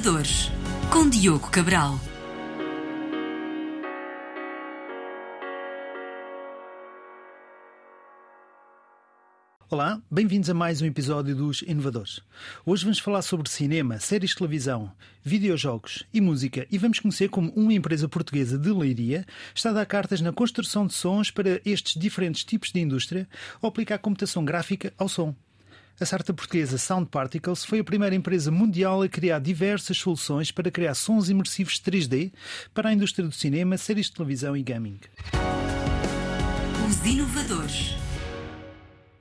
Inovadores, com Diogo Cabral. Olá, bem-vindos a mais um episódio dos Inovadores. Hoje vamos falar sobre cinema, séries de televisão, videojogos e música e vamos conhecer como uma empresa portuguesa de leiria está a dar cartas na construção de sons para estes diferentes tipos de indústria ou aplicar computação gráfica ao som. A startup portuguesa Sound Particles foi a primeira empresa mundial a criar diversas soluções para criar sons imersivos 3D para a indústria do cinema, séries de televisão e gaming. Os Inovadores.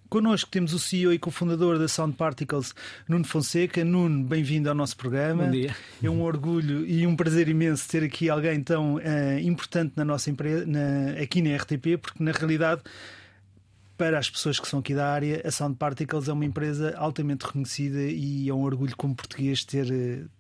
Connosco temos o CEO e cofundador da Sound Particles, Nuno Fonseca. Nuno, bem-vindo ao nosso programa. Bom dia. É um orgulho e um prazer imenso ter aqui alguém tão uh, importante na nossa empresa, na, aqui na RTP, porque na realidade para as pessoas que são aqui da área, a Sound Particles é uma empresa altamente reconhecida e é um orgulho como português ter,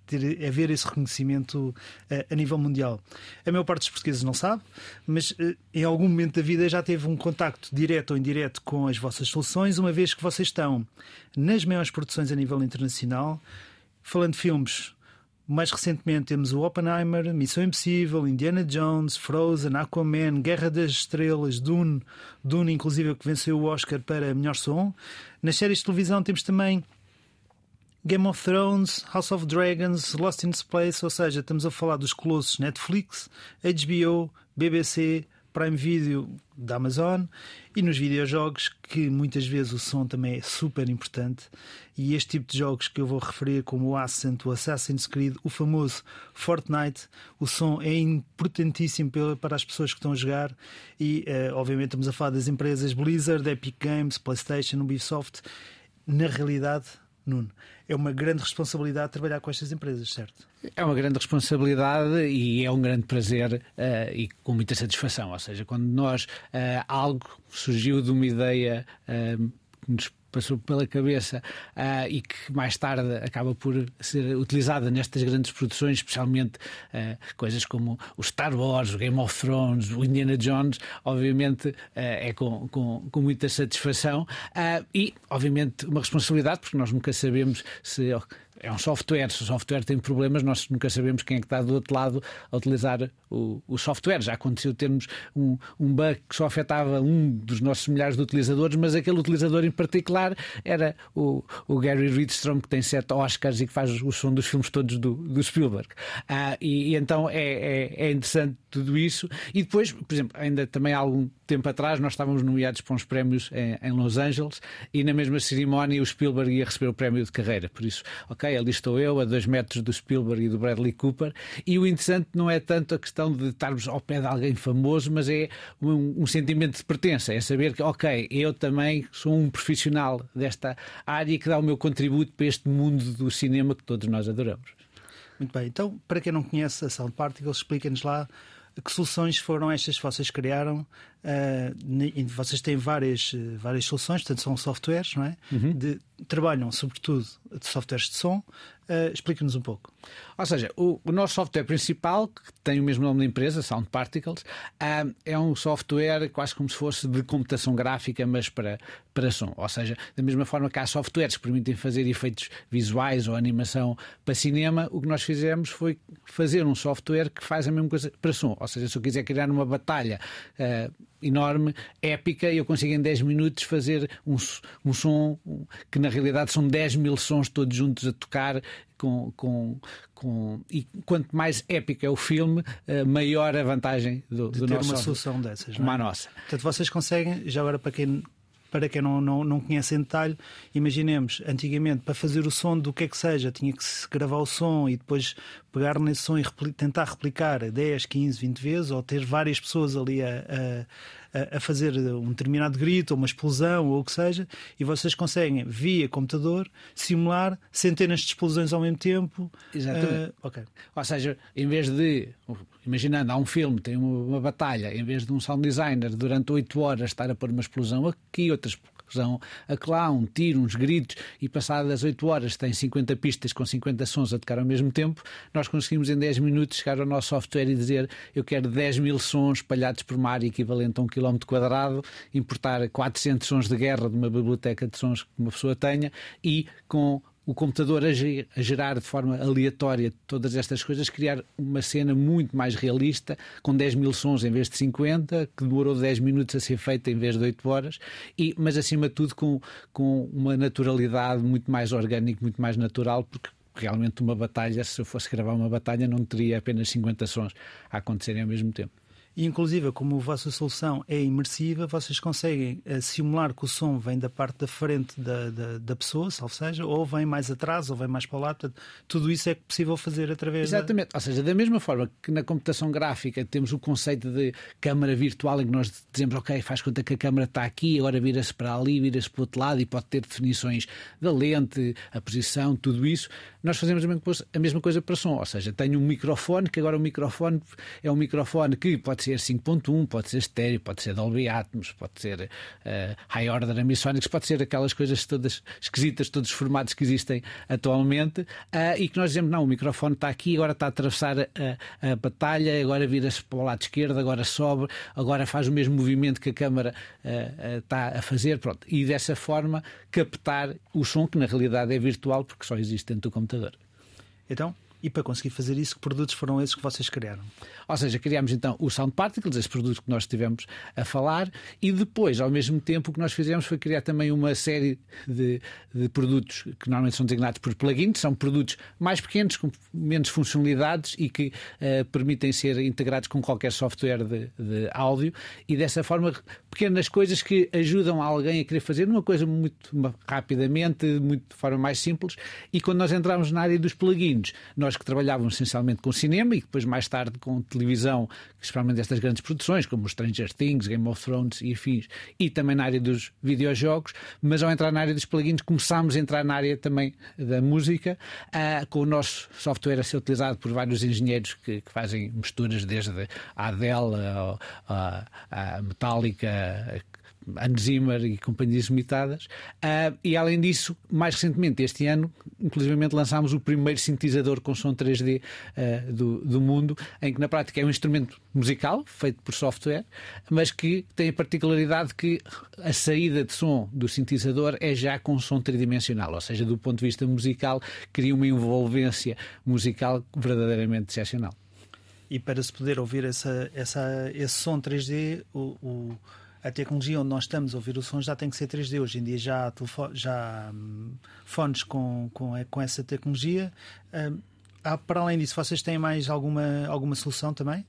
ter haver esse reconhecimento uh, a nível mundial. A maior parte dos portugueses não sabe, mas uh, em algum momento da vida já teve um contacto direto ou indireto com as vossas soluções, uma vez que vocês estão nas maiores produções a nível internacional, falando de filmes mais recentemente temos o Oppenheimer, Missão Impossível, Indiana Jones, Frozen, Aquaman, Guerra das Estrelas, Dune, Dune inclusive que venceu o Oscar para melhor som. Nas séries de televisão temos também Game of Thrones, House of Dragons, Lost in Space, ou seja, estamos a falar dos colossos Netflix, HBO, BBC, Prime Video da Amazon e nos videojogos, que muitas vezes o som também é super importante. E este tipo de jogos que eu vou referir, como o Ascent, o Assassin's Creed, o famoso Fortnite, o som é importantíssimo para as pessoas que estão a jogar. E, uh, obviamente, estamos a falar das empresas Blizzard, Epic Games, PlayStation, Ubisoft. Na realidade, Nuno, é uma grande responsabilidade trabalhar com estas empresas, certo? É uma grande responsabilidade e é um grande prazer uh, e com muita satisfação. Ou seja, quando nós uh, algo surgiu de uma ideia uh, que nos passou pela cabeça uh, e que mais tarde acaba por ser utilizada nestas grandes produções, especialmente uh, coisas como o Star Wars, o Game of Thrones, o Indiana Jones, obviamente uh, é com, com, com, muita satisfação. E, obviamente, uma responsabilidade, porque nós nunca sabemos se é um software. Se o software tem problemas, nós nunca sabemos quem é que está do outro lado a utilizar o, o software. Já aconteceu termos um, um bug que só afetava um dos nossos milhares de utilizadores, mas aquele utilizador em particular era o, o Gary Ridstrom, que tem sete Oscars e que faz o som dos filmes todos do, do Spielberg. Ah, e, e, então é, é, é, interessante tudo isso. E depois, por exemplo, ainda também há algum tempo atrás, nós estávamos nomeados para uns prémios em, em Los Angeles e na mesma cerimónia o Spielberg ia receber o prémio de carreira. Por isso, ok, ali estou eu, a dois metros do Spielberg e do Bradley Cooper. E o interessante não é tanto a questão de estarmos ao pé de alguém famoso, mas é um, um sentimento de pertença. É saber que, ok, eu também sou um profissional desta área que dá o meu contributo para este mundo do cinema que todos nós adoramos. Muito bem, então, para quem não conhece a Sound Particles, explica-nos lá que soluções foram estas que vocês criaram? Uh, vocês têm várias, várias soluções, portanto, são softwares, não é? Uhum. De, trabalham sobretudo de softwares de som. Uh, Explica-nos um pouco. Ou seja, o, o, nosso software principal, que tem o mesmo nome da empresa, Sound Particles, uh, é um software quase como se fosse de computação gráfica, mas para, para som. Ou seja, da mesma forma que há softwares que permitem fazer efeitos visuais ou animação para cinema, o que nós fizemos foi fazer um software que faz a mesma coisa para som. Ou seja, se eu quiser criar uma batalha. Uh, enorme, épica, e eu consigo em 10 minutos fazer um, um som que na realidade são 10 mil sons todos juntos a tocar. Com, com, com... E quanto mais épico é o filme, eh, maior a vantagem do, de do ter nosso uma solução dessas. Como é? a nossa. Portanto, vocês conseguem, já agora para quem para quem não, não, não conhece em detalhe, imaginemos, antigamente, para fazer o som do que é que seja, tinha que se gravar o som e depois pegar nesse som e tentar replicar 10, 15, 20 vezes, ou ter várias pessoas ali a, a, a fazer um determinado grito, ou uma explosão, ou o que seja, e vocês conseguem, via computador, simular centenas de explosões ao mesmo tempo. Exatamente. Uh, okay. Ou seja, em vez de, imaginando, há um filme, tem uma, uma batalha, em vez de um sound designer durante 8 horas estar a pôr uma explosão aqui, outras explosão lá, um tiro, uns gritos, e passadas 8 horas tem 50 pistas com 50 sons a tocar ao mesmo tempo, nós conseguimos em 10 minutos chegar ao nosso software e dizer eu quero 10 mil sons espalhados por área equivalente a um quilómetro quadrado, importar 400 sons de guerra de uma biblioteca de sons que uma pessoa tenha e com o computador a, gerar de forma aleatória todas estas coisas, criar uma cena muito mais realista, com 10 mil sons em vez de 50, que demorou 10 minutos a ser feita em vez de 8 horas, e, mas acima de tudo com, com uma naturalidade muito mais orgânica, muito mais natural, porque realmente uma batalha, se eu fosse gravar uma batalha, não teria apenas 50 sons a acontecerem ao mesmo tempo. E, inclusive, como a vossa solução é imersiva, vocês conseguem uh, simular que o som vem da parte da frente da, da, da pessoa, salvo seja, ou vem mais atrás, ou vem mais para lado. Portanto, tudo isso é possível fazer através Exatamente. Da... Ou seja, da mesma forma que na computação gráfica temos o conceito de câmara virtual, em que nós dizemos, ok, faz conta que a câmara está aqui, agora vira-se para ali, vira-se para o outro lado e pode ter definições da lente, a posição, tudo isso. Nós fazemos a mesma coisa para som. Ou seja, tenho um microfone, que agora o microfone é um microfone que pode ser ser 5.1, pode ser estéreo, pode ser Dolby Atmos, pode ser uh, High Order Amisonics, pode ser aquelas coisas todas esquisitas, todos os formatos que existem atualmente, uh, e que nós dizemos, não, o microfone está aqui, agora está a atravessar a, a batalha, agora vira-se para o lado esquerdo, agora sobe, agora faz o mesmo movimento que a câmara uh, está a fazer, pronto. E dessa forma captar o som que na realidade é virtual porque só existe dentro do computador. Então, e para conseguir fazer isso, que produtos foram esses que vocês criaram? Ou seja, criámos então o Sound Particles, esse produto que nós estivemos a falar, e depois, ao mesmo tempo, o que nós fizemos foi criar também uma série de, de produtos que normalmente são designados por plugins, são produtos mais pequenos, com menos funcionalidades e que uh, permitem ser integrados com qualquer software de, de áudio, e dessa forma, pequenas coisas que ajudam alguém a querer fazer uma coisa muito rapidamente, muito, de forma mais simples, e quando nós entramos na área dos plugins, nós que trabalhávamos essencialmente com cinema e depois mais tarde com televisão, especialmente estas grandes produções, como Stranger Things, Game of Thrones e afins, e também na área dos videojogos, mas ao entrar na área dos plugins começámos a entrar na área também da música, uh, com o nosso software a ser utilizado por vários engenheiros que, que fazem misturas desde a Adele, a, a, a Metallica, Hans Zimmer e companhias limitadas. Uh, e além disso, mais recentemente, este ano, inclusivamente lançámos o primeiro sintetizador com som 3D uh, ah, do, do mundo, em que na prática é um instrumento musical feito por software, mas que tem a particularidade que a saída de som do sintetizador é já com som tridimensional, ou seja, do ponto de vista musical, cria uma envolvência musical verdadeiramente excepcional. E para se poder ouvir essa, essa, esse som 3D, o, o a tecnologia onde nós estamos a ouvir o som já tem que ser 3D. Hoje em dia já há, já hum, fones com, com, com essa tecnologia. Hum, para além disso, vocês têm mais alguma, alguma solução também?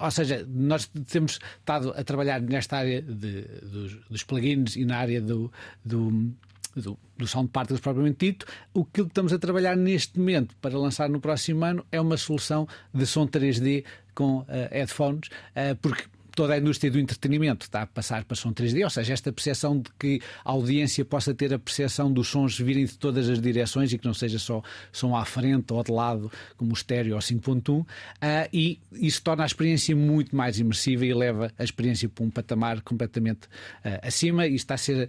Ou seja, nós temos estado a trabalhar nesta área de, dos, dos, plugins e na área do, do, do, do sound particles propriamente dito. O que estamos a trabalhar neste momento para lançar no próximo ano é uma solução de som 3D com uh, headphones, uh, porque toda a indústria do entretenimento está a passar para som 3D, ou seja, esta percepção de que a audiência possa ter a percepção dos sons virem de todas as direções e que não seja só som à frente ou de lado, como o estéreo ou 5.1, uh, ah, e isso torna a experiência muito mais imersiva e leva a experiência para um patamar completamente uh, acima. E está a ser uh,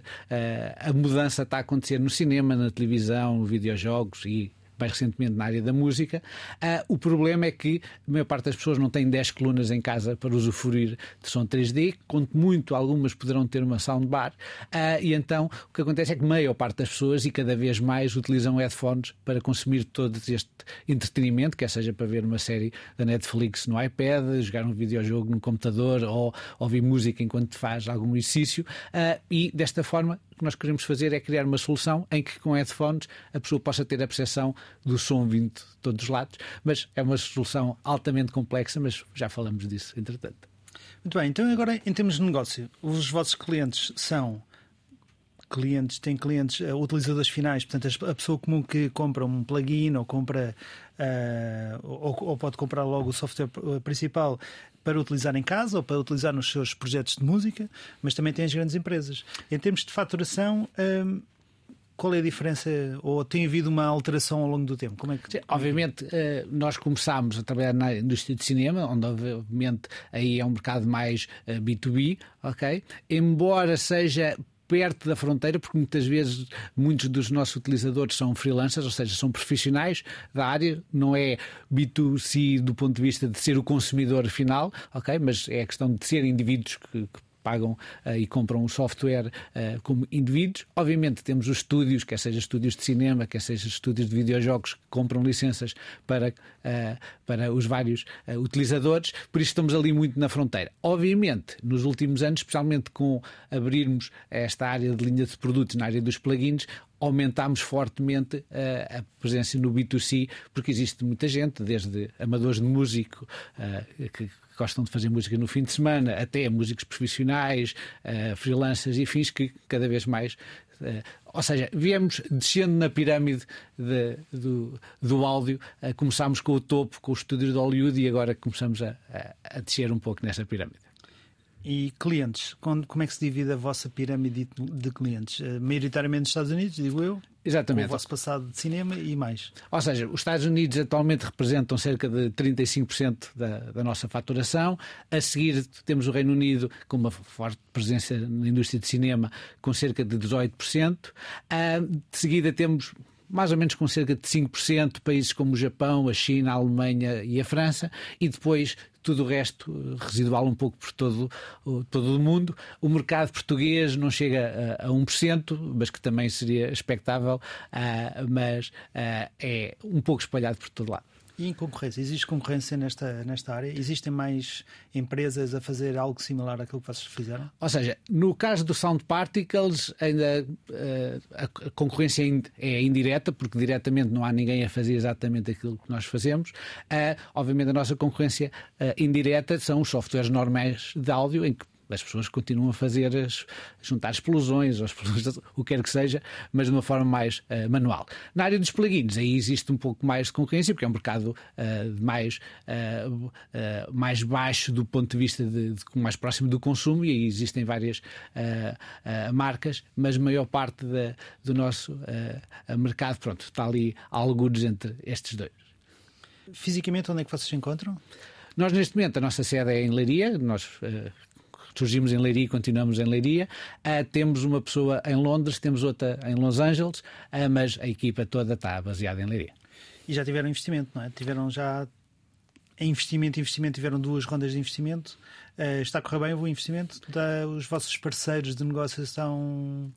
a mudança está a acontecer no cinema, na televisão, videojogos e mais recentemente na área da música. Uh, o problema é que a maior parte das pessoas não tem 10 colunas em casa para usufruir de som 3D, quanto muito algumas poderão ter uma soundbar, uh, e então o que acontece é que a maior parte das pessoas e cada vez mais utilizam headphones para consumir todo este entretenimento, quer seja para ver uma série da Netflix no iPad, jogar um videojogo no computador ou ouvir música enquanto faz algum exercício, uh, e desta forma que nós queremos fazer é criar uma solução em que com headphones a pessoa possa ter a percepção do som vindo de todos os lados, mas é uma solução altamente complexa, mas já falamos disso entretanto. Muito bem, então agora em termos de negócio, os vossos clientes são clientes, têm clientes uh, utilizadores finais, portanto a pessoa comum que compra um plugin ou compra uh, ou, ou, pode comprar logo o software principal para utilizar em casa ou para utilizar nos seus projetos de música, mas também tem as grandes empresas. Em termos de faturação, hum, qual é a diferença? Ou tem havido uma alteração ao longo do tempo? Como é que... Sim, obviamente, eh, nós começámos a trabalhar na indústria de cinema, onde obviamente aí é um mercado mais B2B, eh, ok? Embora seja perto da fronteira, porque muitas vezes muitos dos nossos utilizadores são freelancers, ou seja, são profissionais da área, não é B2C do ponto de vista de ser o consumidor final, ok? Mas é a questão de ser indivíduos que, que pagam uh, e compram o software uh, como indivíduos. Obviamente temos os estúdios, quer seja estúdios de cinema, quer seja estúdios de videojogos, que compram licenças para, uh, para os vários utilizadores, por isso estamos ali muito na fronteira. Obviamente, nos últimos anos, especialmente com abrirmos esta área de linha de produtos na área dos plugins, aumentámos fortemente a, a presença no B2C, porque existe muita gente, desde amadores de músico uh, que gostam de fazer música no fim de semana, até músicos profissionais, uh, freelancers e fins que cada vez mais. Uh, ou seja, viemos descendo na pirâmide de, do, do áudio, uh, começámos com o topo, com os estúdios de Hollywood e agora começamos a, a, a descer um pouco nessa pirâmide. E clientes, como é que se divide a vossa pirâmide de clientes? Uh, maioritariamente nos Estados Unidos, digo eu? Exatamente. O vosso passado de cinema e mais. Ou seja, os Estados Unidos atualmente representam cerca de 35% da, da nossa faturação. A seguir temos o Reino Unido com uma forte presença na indústria de cinema com cerca de 18%. Uh, de seguida temos mais ou menos com cerca de 5%, países como o Japão, a China, a Alemanha e a França, e depois tudo o resto eh, residual um pouco por todo, todo o mundo. O mercado português não chega a, a 1%, mas que também seria expectável, uh, mas uh, é um pouco espalhado por todo lado. E em concorrência? Existe concorrência nesta, nesta área? Existem mais empresas a fazer algo similar àquilo que vocês fizeram? Ou seja, no caso do Sound Particles, ainda uh, a concorrência é indireta, porque diretamente não há ninguém a fazer exatamente aquilo que nós fazemos. Uh, obviamente, a nossa concorrência uh, indireta são os softwares normais de áudio, em que as pessoas continuam a fazer, as, juntar explosões, ou explosões, o que quer que seja, mas de uma forma mais uh, manual. Na área dos plugins, aí existe um pouco mais de concorrência, porque é um mercado uh, mais, uh, mais baixo do ponto de vista de, de, mais próximo do consumo, e aí existem várias marcas, mas a maior parte da, do nosso mercado, pronto, está ali alguns entre estes dois. Fisicamente, onde é que vocês se encontram? Nós, neste momento, a nossa sede é em Leiria, nós uh, surgimos em Leiria e continuamos em Leiria. Uh, temos uma pessoa em Londres, temos outra em Los Angeles, uh, mas a equipa toda está baseada em Leiria. E já tiveram investimento, não é? Tiveram já investimento investimento, tiveram duas rondas de investimento. Uh, está a correr bem o investimento? Da, os vossos parceiros de negócio estão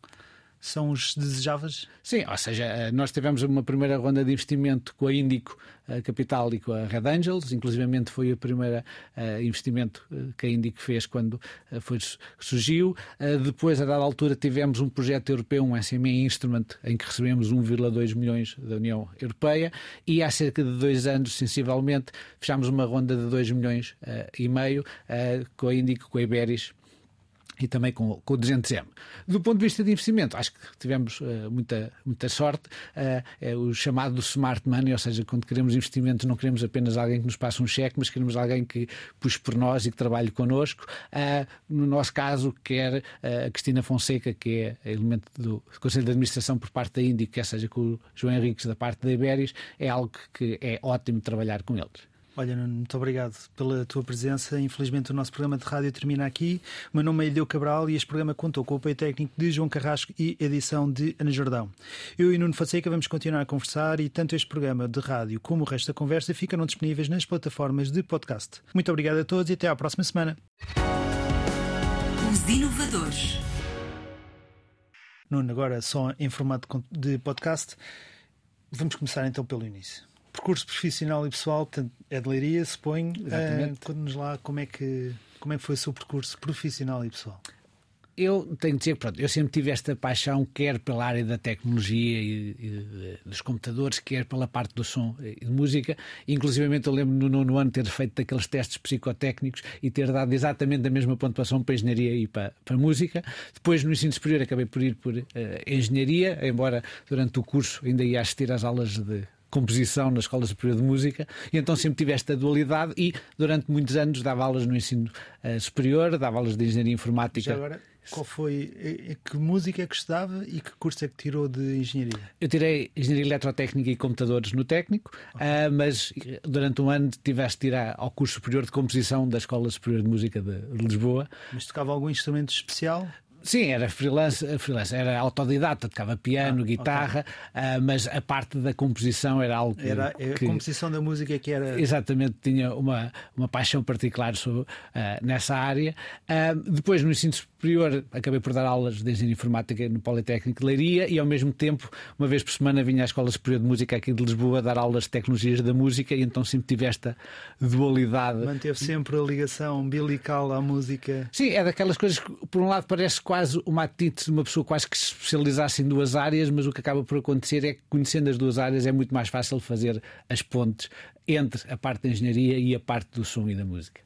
são os desejáveis? Sim, ou seja, eh, nós tivemos uma primeira ronda de investimento com a Índico a Capital e com a Red Angels, inclusivamente foi o primeiro uh, investimento eh, que a Índico fez quando foi, surgiu. Depois, a dada altura, tivemos um projeto europeu, um SME Instrument, em que recebemos 1,2 milhões da União Europeia e há cerca de dois anos, sensivelmente, fechámos uma ronda de 2 milhões e meio com a Índico, com a Iberis e também com, com o 200M. Do ponto de vista de investimento, acho que tivemos uh, muita, muita sorte. Uh, é o chamado smart money, ou seja, quando queremos investimentos, não queremos apenas alguém que nos passe um cheque, mas queremos alguém que puxe por nós e que trabalhe connosco. Uh, no nosso caso, quer a Cristina Fonseca, que é elemento do Conselho de Administração por parte da Índico, quer seja com o João Henriques da parte da Iberis, é algo que é ótimo trabalhar com eles. Olha, Nuno, muito obrigado pela tua presença. Infelizmente, o nosso programa de rádio termina aqui. O meu nome é Eldeu Cabral e este programa contou com o apoio técnico de João Carrasco e edição de Ana Jordão. Eu e Nuno Fonseca vamos continuar a conversar e tanto este programa de rádio como o resto da conversa ficarão disponíveis nas plataformas de podcast. Muito obrigado a todos e até à próxima semana. Os inovadores. Nuno, agora só em formato de podcast. Vamos começar então pelo início percurso profissional e pessoal, portanto, é de Leiria, suponho. Uh, Conte-nos lá como é, que, como é que foi o seu percurso profissional e pessoal. Eu tenho de dizer pronto, eu sempre tive esta paixão, quer pela área da tecnologia e, e, dos computadores, quer pela parte do som e de música. Inclusive, eu lembro no nono ano ter feito aqueles testes psicotécnicos e ter dado exatamente a mesma pontuação para engenharia e para, para música. Depois, no ensino superior, acabei por ir por uh, engenharia, embora durante o curso ainda ia assistir às aulas de composição na Escola Superior de Música, e então sempre tive esta dualidade e durante muitos anos dava aulas no ensino uh, superior, dava aulas de engenharia informática. Já agora, qual foi, eh, eh, que música é que estudava e que curso é que tirou de engenharia? Eu tirei engenharia eletrotécnica e computadores no técnico, okay. uh, mas durante um ano tiveste de tirar ao curso superior de composição da Escola Superior de Música de, de Lisboa. Mas tocava algum instrumento especial? Sim, era freelance, freelance era autodidata, tocava piano, ah, guitarra, okay. uh, mas a parte da composição era algo que. Era a que, composição da música que era. Exatamente, tinha uma, uma paixão particular sobre, uh, nessa área. Uh, depois, no ensino superior, acabei por dar aulas de engenharia informática no Politécnico de Leiria e, ao mesmo tempo, uma vez por semana, vinha à Escola Superior de Música aqui de Lisboa dar aulas de tecnologias da música e então sempre tive esta dualidade. Manteve sempre a ligação umbilical à música. Sim, é daquelas coisas que, por um lado, parece quase uma atitude de uma pessoa quase que se especializasse em duas áreas, mas o que acaba por acontecer é que, conhecendo as duas áreas, é muito mais fácil fazer as pontes entre a parte da engenharia e a parte do som e da música.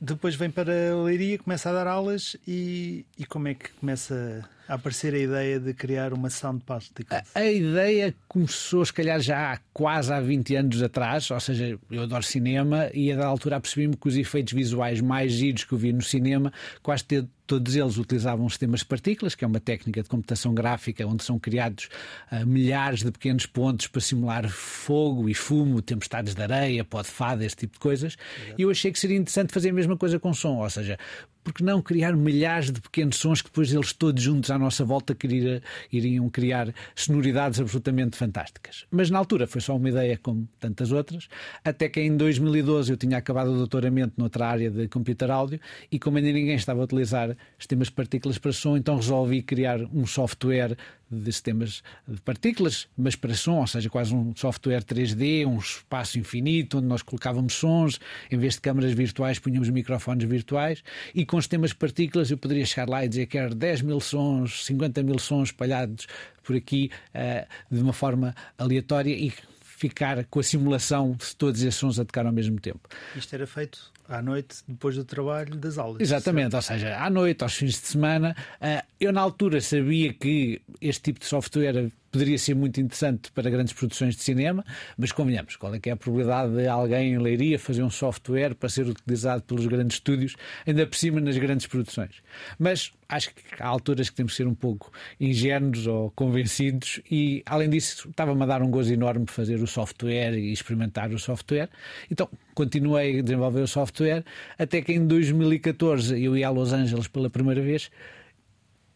Depois vem para a Leiria, começa a dar aulas e, e como é que começa a aparecer a ideia de criar uma sound particles? A, a, ideia começou, se calhar, já há quase há 20 anos atrás, ou seja, eu adoro cinema e a da altura percebi-me que os efeitos visuais mais giros que eu vi no cinema quase ter Todos eles utilizavam sistemas de partículas, que é uma técnica de computação gráfica onde são criados uh, milhares de pequenos pontos para simular fogo e fumo, tempestades de areia, pó de fada, esse tipo de coisas. E eu achei que seria interessante fazer a mesma coisa com som, ou seja, porque não criar milhares de pequenos sons que depois eles todos juntos à nossa volta queria, iriam criar sonoridades absolutamente fantásticas. Mas na altura foi só uma ideia como tantas outras, até que em 2012 eu tinha acabado o doutoramento noutra área de computer áudio e como ainda ninguém estava a utilizar sistemas de partículas para som, então resolvi criar um software de sistemas de partículas, mas para som, ou seja, quase um software 3D, um espaço infinito onde nós colocávamos sons, em vez de câmaras virtuais, punhamos microfones virtuais e com sistemas de partículas eu poderia chegar lá e dizer que era 10 mil sons, 50 mil sons espalhados por aqui uh, de uma forma aleatória e ficar com a simulação de todos esses sons a tocar ao mesmo tempo. Isto era feito à noite, depois do trabalho, das aulas. Exatamente, ou seja, à noite, aos fins de semana. Uh, eu, na altura, sabia que este tipo de software poderia ser muito interessante para grandes produções de cinema, mas convenhamos, qual é que é a probabilidade de alguém em Leiria fazer um software para ser utilizado pelos grandes estúdios, ainda por cima nas grandes produções? Mas acho que há alturas que temos que ser um pouco ingênuos ou convencidos e, além disso, estava-me a dar um gozo enorme fazer o software e experimentar o software. Então, continuei a desenvolver o software até que em 2014 eu ia a Los Angeles pela primeira vez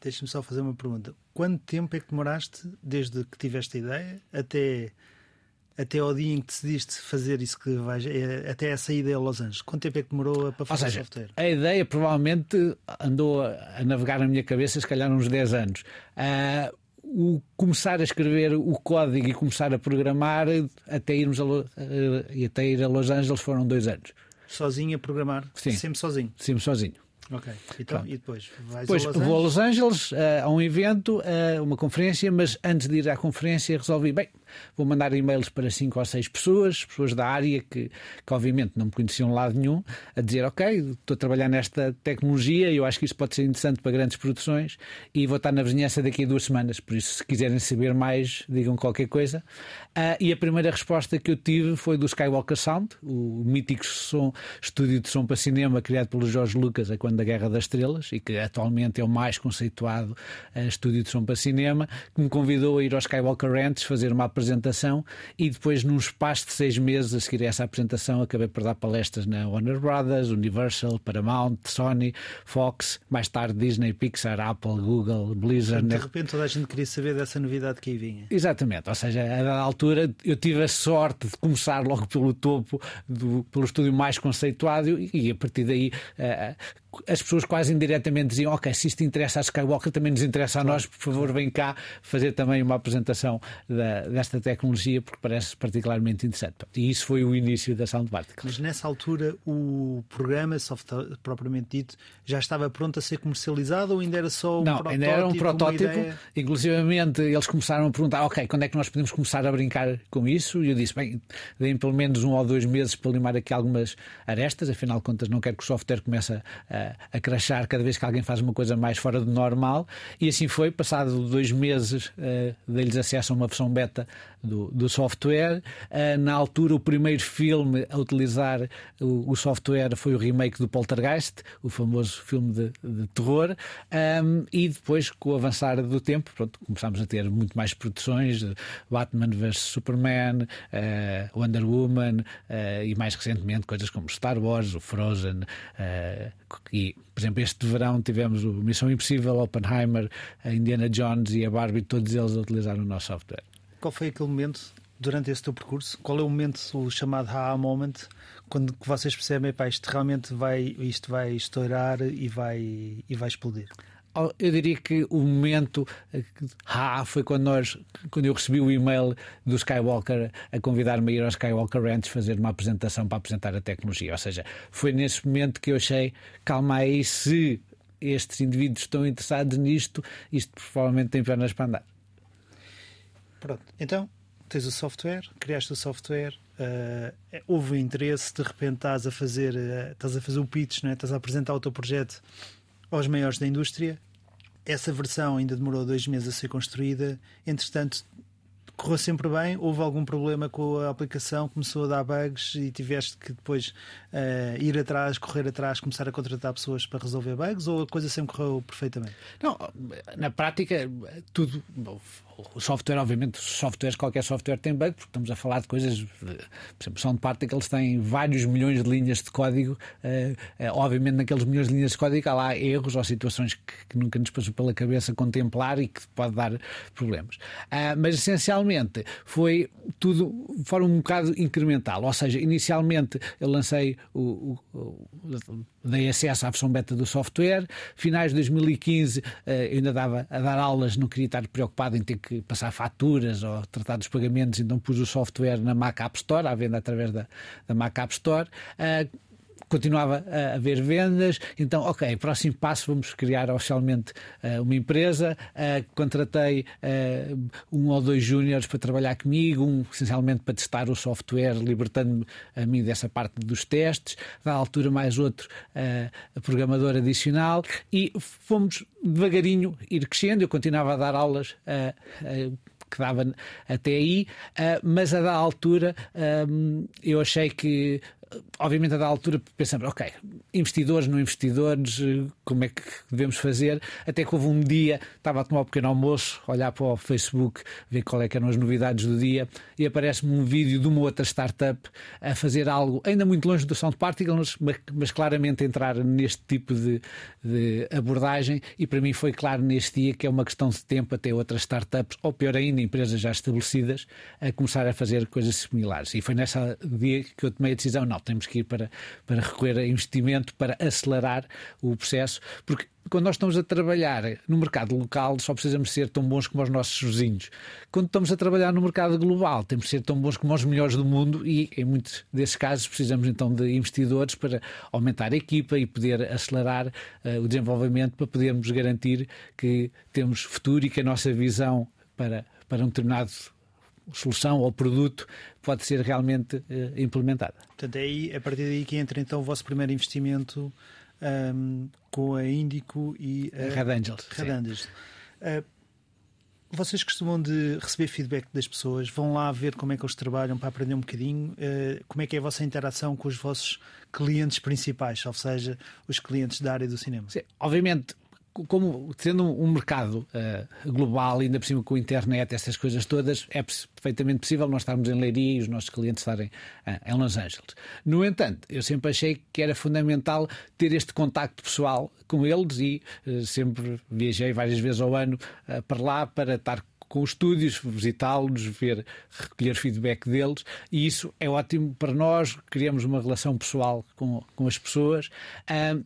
Deixa-me só fazer uma pergunta. Quanto tempo é que demoraste desde que tiveste a ideia até, até ao dia em que decidiste fazer isso que vais, é, até essa ida a Los Angeles? Quanto tempo é que demorou para fazer seja, o software? A ideia provavelmente andou a, navegar na minha cabeça se calhar uns 10 anos. Uh, o começar a escrever o código e começar a programar até irmos a, uh, até ir a Los Angeles foram dois anos. Sozinho a programar? Sim. Sempre sozinho? Sempre sozinho. Ok. Então, e depois? Vais depois a vou a Los Angeles uh, a um evento, a uh, uma conferência, mas antes de ir à conferência resolvi, bem, vou mandar e-mails para cinco ou seis pessoas, pessoas da área que, que obviamente não me conheciam de lado nenhum, a dizer, ok, estou a trabalhar nesta tecnologia e eu acho que isso pode ser interessante para grandes produções e vou estar na vizinhança daqui a duas semanas, por isso se quiserem saber mais, digam qualquer coisa. Uh, e a primeira resposta que eu tive foi do Skywalker Sound, o mítico som, estúdio de som para cinema criado pelo Jorge Lucas a quando da Guerra das Estrelas e que atualmente é o mais conceituado uh, estúdio de som para cinema, que me convidou a ir ao Skywalker Ranch fazer uma apresentação e depois, num espaço de seis meses a seguir a essa apresentação, acabei por dar palestras na Warner Brothers, Universal, Paramount, Sony, Fox, mais tarde Disney, Pixar, Apple, Google, Blizzard. De repente toda a gente queria saber dessa novidade que aí vinha. Exatamente, ou seja, a altura eu tive a sorte de começar logo pelo topo, do, pelo estúdio mais conceituado e a partir daí uh, as pessoas quase indiretamente diziam: Ok, se isto interessa a Skywalker, também nos interessa a nós, por favor, vem cá fazer também uma apresentação da, desta tecnologia, porque parece particularmente interessante. E isso foi o início da Sound Particle. Mas nessa altura, o programa, software propriamente dito, já estava pronto a ser comercializado ou ainda era só um Não, protótipo? ainda era um protótipo. Inclusivamente, eles começaram a perguntar: Ok, quando é que nós podemos começar a brincar com isso? E eu disse: Bem, deem pelo menos um ou dois meses para limar aqui algumas arestas, afinal de contas, não quero que o software comece a a crachar cada vez que alguém faz uma coisa mais fora do normal. E assim foi, passado dois meses, uh, dei-lhes acesso a uma versão beta do, do software. Uh, na altura, o primeiro filme a utilizar o, o, software foi o remake do Poltergeist, o famoso filme de, de terror. Um, e depois, com o avançar do tempo, pronto, começámos a ter muito mais produções: Batman vs Superman, uh, Wonder Woman e mais recentemente coisas como Star Wars, o Frozen E, por exemplo, este verão tivemos o Missão Impossível, Oppenheimer, a Indiana Jones e a Barbie, todos eles a utilizar o nosso software. Qual foi aquele momento durante esse teu percurso? Qual é o momento, o chamado aha moment, quando vocês percebem, pá, isto realmente vai, isto vai estourar e vai, e vai explodir? Eu diria que o momento ah, foi quando nós quando eu recebi o e-mail do Skywalker a convidar-me a ir ao Skywalker Ranch fazer uma apresentação para apresentar a tecnologia. Ou seja, foi nesse momento que eu achei, calma aí, se estes indivíduos estão interessados nisto, isto provavelmente tem pernas para andar. Pronto, então tens o software, criaste o software, uh, houve interesse, de repente estás a fazer, uh, estás a fazer o pitch, não é? estás a apresentar o teu projeto aos maiores da indústria. Essa versão ainda demorou dois meses a ser construída. Entretanto, correu sempre bem? Houve algum problema com a aplicação? Começou a dar bugs e tiveste que depois uh, ir atrás, correr atrás, começar a contratar pessoas para resolver bugs? Ou a coisa sempre correu perfeitamente? Não, na prática, tudo o software, obviamente, softwares, qualquer software tem bug, porque estamos a falar de coisas, por exemplo, Sound Particles tem vários milhões de linhas de código, uh, uh, obviamente naqueles milhões de linhas de código há lá erros ou situações que, que, nunca nos passou pela cabeça contemplar e que pode dar problemas. Uh, mas essencialmente foi tudo de forma um bocado incremental, ou seja, inicialmente eu lancei o, o, o dei acesso à versão beta do software. Finais de 2015 eh, eu ainda dava a dar aulas, não queria estar preocupado em ter que passar faturas ou tratar dos pagamentos, então pus o software na Mac App Store, à venda através da, da Mac App Store. Continuava a haver vendas, então, ok, próximo passo, vamos criar oficialmente uh, uma empresa. Uh, contratei uh, um ou dois júniores para trabalhar comigo, um essencialmente para testar o software, libertando-me a mim dessa parte dos testes, da altura mais outro programador adicional, e fomos devagarinho ir crescendo. Eu continuava a dar aulas que dava até aí, mas a da altura eu achei que obviamente a da altura pensamos, ok, investidores, não investidores, como é que devemos fazer? Até que houve um dia, estava a tomar um pequeno almoço, olhar para o Facebook, ver qual é que eram as novidades do dia, e aparece-me um vídeo de uma outra startup a fazer algo ainda muito longe do Sound Particles, mas, mas claramente entrar neste tipo de, de, abordagem, e para mim foi claro neste dia que é uma questão de tempo até outras startups, ou pior ainda, empresas já estabelecidas, a começar a fazer coisas similares. E foi nessa dia que eu tomei a decisão, não, temos que ir para, para recorrer a investimento para acelerar o processo, porque quando nós estamos a trabalhar no mercado local, só precisamos ser tão bons como os nossos vizinhos. Quando estamos a trabalhar no mercado global, temos de ser tão bons como os melhores do mundo e, em muitos desses casos, precisamos então de investidores para aumentar a equipa e poder acelerar uh, o desenvolvimento para podermos garantir que temos futuro e que a nossa visão para, para um determinado solução ou produto pode ser realmente uh, implementada. Portanto, é aí, a partir daí que entra então o vosso primeiro investimento um, com a Índico e a Red Angels. Red Angels. Uh, vocês costumam de receber feedback das pessoas, vão lá ver como é que eles trabalham para aprender um bocadinho, uh, como é que é a vossa interação com os vossos clientes principais, ou seja, os clientes da área do cinema. Sim, obviamente, como sendo um mercado uh, global, ainda por cima com a internet, essas coisas todas, é perfeitamente possível nós estarmos em Leiria e os nossos clientes estarem uh, em Los Angeles. No entanto, eu sempre achei que era fundamental ter este contacto pessoal com eles e uh, sempre viajei várias vezes ao ano para lá para estar com os estúdios, visitá-los, ver, recolher feedback deles, e isso é ótimo para nós, criamos uma relação pessoal com, com as pessoas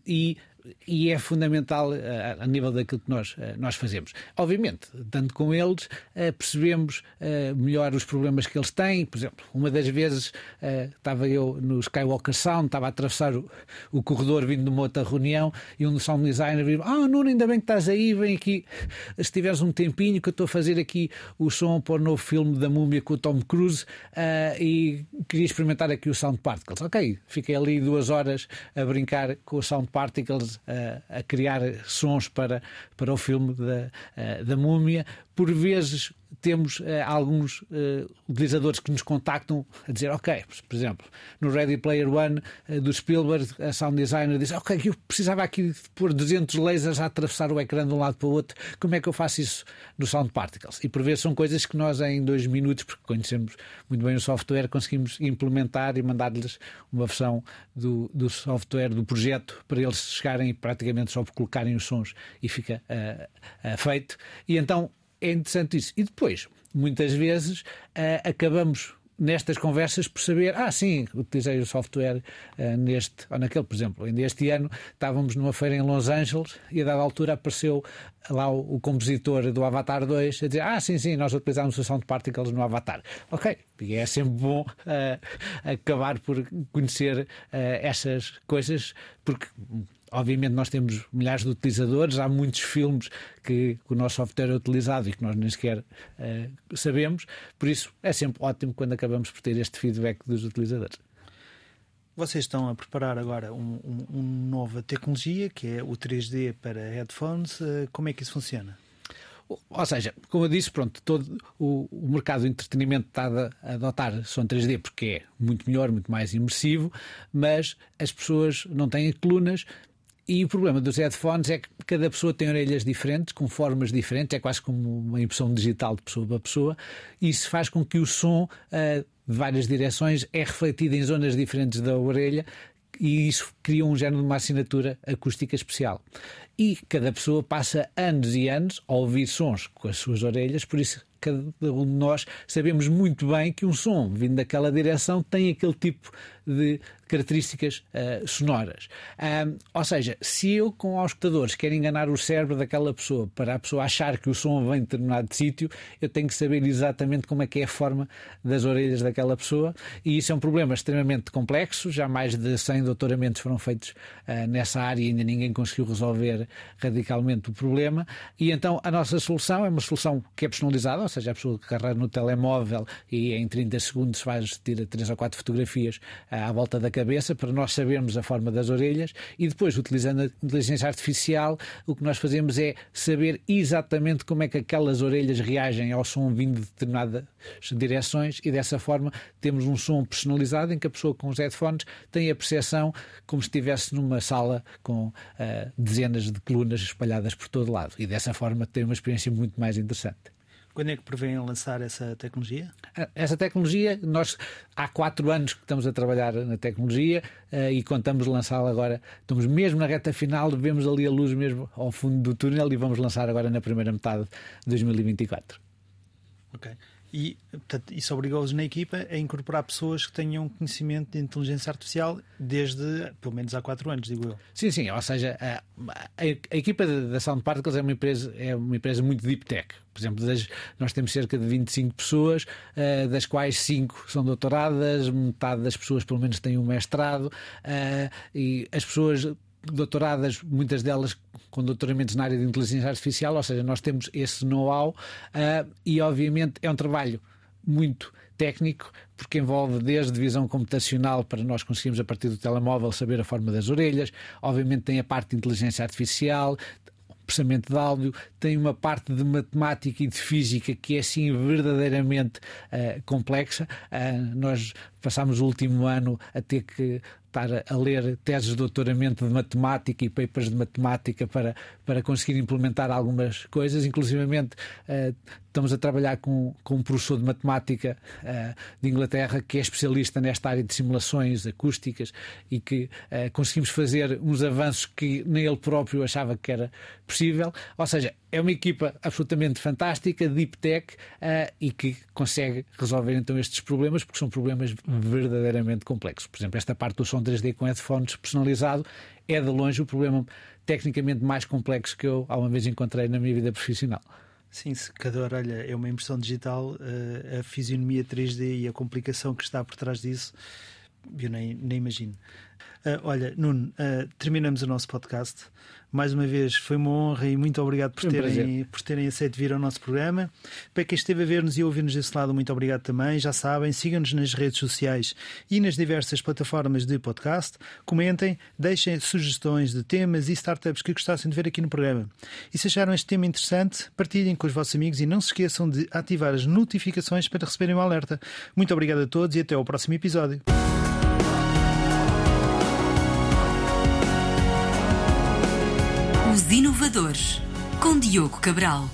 e e é fundamental eh, a, nível daquilo que nós, eh, nós fazemos. Obviamente, tanto com eles, eh, percebemos melhor os problemas que eles têm. Por exemplo, uma das vezes estava eu no Skywalker Sound, estava a atravessar o, o corredor vindo de uma outra reunião e um sound designer viu: Ah, Nuno, ainda bem que estás aí, vem aqui. Se tiveres um tempinho, que eu estou a fazer aqui o som para o novo filme da múmia com o Tom Cruise e queria experimentar aqui o Sound Particles. Ok, fiquei ali duas horas a brincar com o Sound Particles a, a criar sons para, para o filme da, da múmia por vezes temos uh, alguns uh, utilizadores que nos contactam a dizer, ok, por exemplo, no Ready Player One uh, do Spielberg, a sound designer diz, ok, eu precisava aqui de pôr 200 lasers a atravessar o ecrã de um lado para o outro, como é que eu faço isso no Sound Particles? E por vezes são coisas que nós em dois minutos, porque conhecemos muito bem o software, conseguimos implementar e mandar-lhes uma versão do, do software, do projeto, para eles chegarem praticamente só por colocarem os sons e fica feito. E então é interessante isso. E depois, muitas vezes, uh, acabamos nestas conversas por saber, ah, sim, utilizei o software uh, neste ou naquele, por exemplo, ainda este ano estávamos numa feira em Los Angeles e a dada altura apareceu lá o, o compositor do Avatar 2 a dizer, ah, sim, sim, nós utilizámos o Sound Particles no Avatar. Ok, e é sempre bom uh, acabar por conhecer uh, essas coisas, porque Obviamente, nós temos milhares de utilizadores, há muitos filmes que, que o nosso software é utilizado e que nós nem sequer uh, sabemos, por isso é sempre ótimo quando acabamos por ter este feedback dos utilizadores. Vocês estão a preparar agora uma um, um nova tecnologia que é o 3D para headphones. Uh, como é que isso funciona? Ou seja, como eu disse, pronto, todo o, o, mercado do entretenimento está a adotar som 3D porque é muito melhor, muito mais imersivo, mas as pessoas não têm colunas, e o problema dos headphones é que cada pessoa tem orelhas diferentes, com formas diferentes, é quase como uma impressão digital de pessoa para pessoa, e isso faz com que o som uh, de várias direções é refletido em zonas diferentes da orelha e isso cria um género de uma assinatura acústica especial. E cada pessoa passa anos e anos a ouvir sons com as suas orelhas, por isso cada um de nós sabemos muito bem que um som vindo daquela direção tem aquele tipo de características uh, sonoras. Um, ou seja, se eu, com os escutadores, quero enganar o cérebro daquela pessoa para a pessoa achar que o som vem de determinado sítio, eu tenho que saber exatamente como é que é a forma das orelhas daquela pessoa e isso é um problema extremamente complexo. Já mais de 100 doutoramentos foram feitos uh, nessa área e ainda ninguém conseguiu resolver radicalmente o problema. E então a nossa solução é uma solução que é personalizada, seja, a pessoa que carrega no telemóvel e em 30 segundos faz, tira 3 ou 4 fotografias uh, à volta da cabeça cabeça para nós sabermos a forma das orelhas. E depois, utilizando a inteligência artificial, o que nós fazemos é saber exatamente como é que aquelas orelhas reagem ao som vindo de determinadas direções. E dessa forma temos um som personalizado em que a pessoa com os headphones tem a percepção como se estivesse numa sala com uh, dezenas de colunas espalhadas por todo lado. E dessa forma tem uma experiência muito mais interessante. Quando é que prevêem lançar essa tecnologia? Ah, essa tecnologia, nós há quatro anos que estamos a trabalhar na tecnologia uh, e contamos lançá-la agora. Estamos mesmo na reta final, vemos ali a luz mesmo ao fundo do túnel e vamos lançar agora na primeira metade de 2024. Ok. E portanto, isso obrigou-os na equipa a incorporar pessoas que tenham conhecimento de inteligência artificial desde pelo menos há quatro anos, digo eu. Sim, sim, ou seja, a, a, a equipa da Sound Particles é uma empresa, é uma empresa muito deep tech. Por exemplo, das, nós temos cerca de 25 pessoas, uh, das quais 5 são doutoradas, metade das pessoas pelo menos têm um mestrado, uh, e as pessoas doutoradas, muitas delas com doutoramentos na área de inteligência artificial, ou seja, nós temos esse know-how uh, e, obviamente, é um trabalho muito técnico, porque envolve desde visão computacional para nós conseguirmos, a partir do telemóvel, saber a forma das orelhas, obviamente tem a parte de inteligência artificial, processamento de áudio, tem uma parte de matemática e de física que é assim verdadeiramente uh, complexa. Uh, nós passámos o último ano a ter que estar a ler teses de doutoramento de matemática e papers de matemática para, para conseguir implementar algumas coisas, inclusivamente uh, estamos a trabalhar com, com um professor de matemática uh, de Inglaterra que é especialista nesta área de simulações acústicas e que uh, conseguimos fazer uns avanços que nem ele próprio achava que era possível. Ou seja, é uma equipa absolutamente fantástica, deep tech, uh, e que consegue resolver então estes problemas, porque são problemas verdadeiramente complexos. Por exemplo, esta parte do som 3D com headphones personalizado é de longe o problema tecnicamente mais complexo que eu alguma vez encontrei na minha vida profissional. Sim, se cada orelha é uma impressão digital, eh, a fisionomia 3D e a complicação que está por trás disso eu nem, nem imagino. Uh, olha, Nuno, uh, terminamos o nosso podcast. Mais uma vez foi uma honra e muito obrigado por, terem, por terem aceito vir ao nosso programa. Para quem esteve a ver-nos e a ouvir-nos desse lado, muito obrigado também. Já sabem, sigam-nos nas redes sociais e nas diversas plataformas de podcast. Comentem, deixem sugestões de temas e startups que gostassem de ver aqui no programa. E se acharam este tema interessante, partilhem com os vossos amigos e não se esqueçam de ativar as notificações para receberem o um alerta. Muito obrigado a todos e até ao próximo episódio. Com Diogo Cabral.